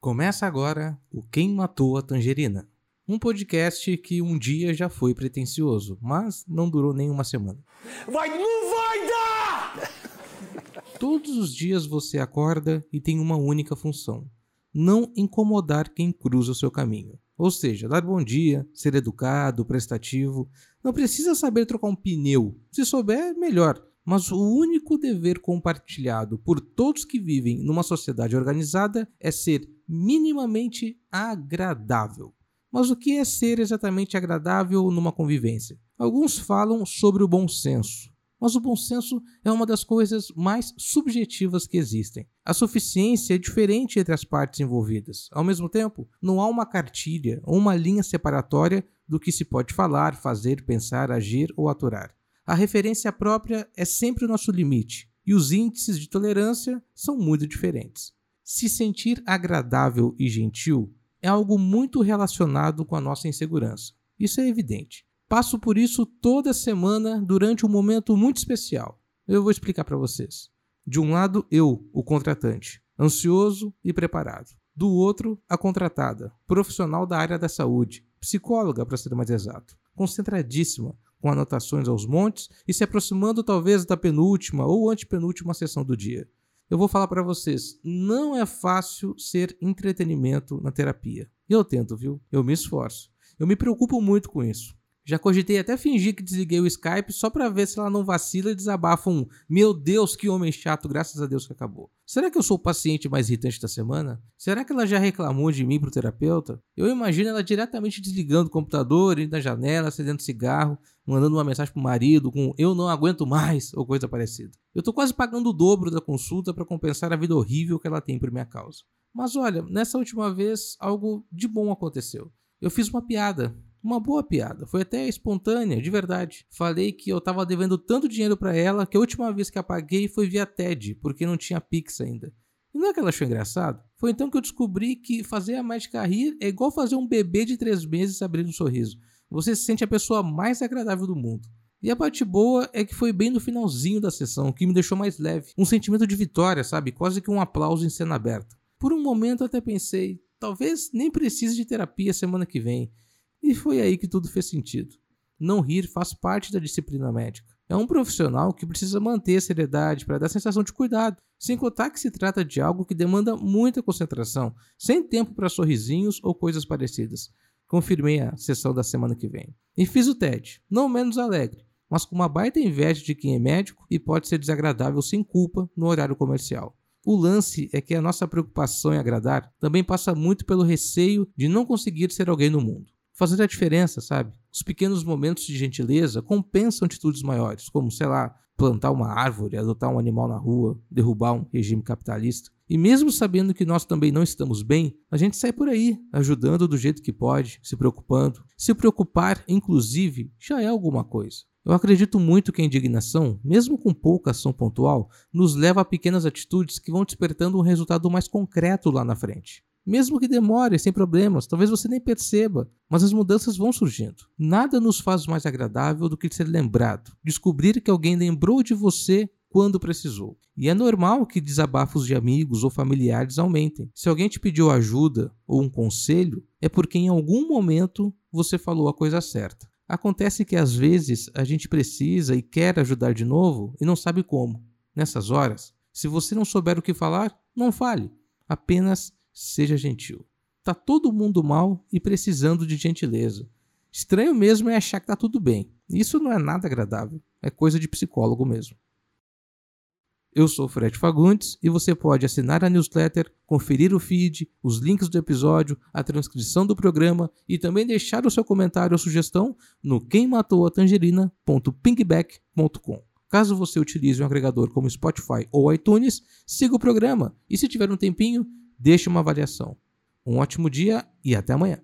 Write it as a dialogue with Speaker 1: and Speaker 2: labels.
Speaker 1: Começa agora o Quem Matou a Tangerina, um podcast que um dia já foi pretensioso, mas não durou nem uma semana.
Speaker 2: Vai, não vai dar!
Speaker 1: Todos os dias você acorda e tem uma única função: não incomodar quem cruza o seu caminho. Ou seja, dar bom dia, ser educado, prestativo. Não precisa saber trocar um pneu. Se souber, melhor. Mas o único dever compartilhado por todos que vivem numa sociedade organizada é ser minimamente agradável. Mas o que é ser exatamente agradável numa convivência? Alguns falam sobre o bom senso, mas o bom senso é uma das coisas mais subjetivas que existem. A suficiência é diferente entre as partes envolvidas. Ao mesmo tempo, não há uma cartilha ou uma linha separatória do que se pode falar, fazer, pensar, agir ou aturar. A referência própria é sempre o nosso limite, e os índices de tolerância são muito diferentes. Se sentir agradável e gentil é algo muito relacionado com a nossa insegurança. Isso é evidente. Passo por isso toda semana durante um momento muito especial. Eu vou explicar para vocês. De um lado, eu, o contratante, ansioso e preparado. Do outro, a contratada, profissional da área da saúde, psicóloga para ser mais exato, concentradíssima, com anotações aos montes e se aproximando talvez da penúltima ou antepenúltima sessão do dia eu vou falar para vocês, não é fácil ser entretenimento na terapia. Eu tento, viu? Eu me esforço. Eu me preocupo muito com isso. Já cogitei até fingir que desliguei o Skype só para ver se ela não vacila e desabafa um Meu Deus, que homem chato, graças a Deus que acabou. Será que eu sou o paciente mais irritante da semana? Será que ela já reclamou de mim pro terapeuta? Eu imagino ela diretamente desligando o computador, indo na janela, acendendo cigarro, mandando uma mensagem pro marido com Eu não aguento mais ou coisa parecida. Eu tô quase pagando o dobro da consulta para compensar a vida horrível que ela tem por minha causa. Mas olha, nessa última vez algo de bom aconteceu. Eu fiz uma piada uma boa piada, foi até espontânea, de verdade. Falei que eu tava devendo tanto dinheiro para ela que a última vez que a paguei foi via TED, porque não tinha Pix ainda. E não é que ela achou engraçado? Foi então que eu descobri que fazer a mágica rir é igual fazer um bebê de três meses abrir um sorriso. Você se sente a pessoa mais agradável do mundo. E a parte boa é que foi bem no finalzinho da sessão, que me deixou mais leve. Um sentimento de vitória, sabe? Quase que um aplauso em cena aberta. Por um momento até pensei, talvez nem precise de terapia semana que vem. E foi aí que tudo fez sentido. Não rir faz parte da disciplina médica. É um profissional que precisa manter a seriedade para dar sensação de cuidado, sem contar que se trata de algo que demanda muita concentração, sem tempo para sorrisinhos ou coisas parecidas. Confirmei a sessão da semana que vem. E fiz o TED, não menos alegre, mas com uma baita inveja de quem é médico e pode ser desagradável sem culpa no horário comercial. O lance é que a nossa preocupação em agradar também passa muito pelo receio de não conseguir ser alguém no mundo fazer a diferença, sabe? Os pequenos momentos de gentileza compensam atitudes maiores, como, sei lá, plantar uma árvore, adotar um animal na rua, derrubar um regime capitalista. E mesmo sabendo que nós também não estamos bem, a gente sai por aí, ajudando do jeito que pode, se preocupando. Se preocupar, inclusive, já é alguma coisa. Eu acredito muito que a indignação, mesmo com pouca ação pontual, nos leva a pequenas atitudes que vão despertando um resultado mais concreto lá na frente. Mesmo que demore, sem problemas, talvez você nem perceba, mas as mudanças vão surgindo. Nada nos faz mais agradável do que ser lembrado, descobrir que alguém lembrou de você quando precisou. E é normal que desabafos de amigos ou familiares aumentem. Se alguém te pediu ajuda ou um conselho, é porque em algum momento você falou a coisa certa. Acontece que às vezes a gente precisa e quer ajudar de novo e não sabe como. Nessas horas, se você não souber o que falar, não fale. Apenas seja gentil. Tá todo mundo mal e precisando de gentileza. Estranho mesmo é achar que tá tudo bem. Isso não é nada agradável. É coisa de psicólogo mesmo. Eu sou Fred Fagundes e você pode assinar a newsletter, conferir o feed, os links do episódio, a transcrição do programa e também deixar o seu comentário ou sugestão no quemmatoatangerina.pinkback.com. Caso você utilize um agregador como Spotify ou iTunes, siga o programa e se tiver um tempinho, deixe uma avaliação. Um ótimo dia e até amanhã.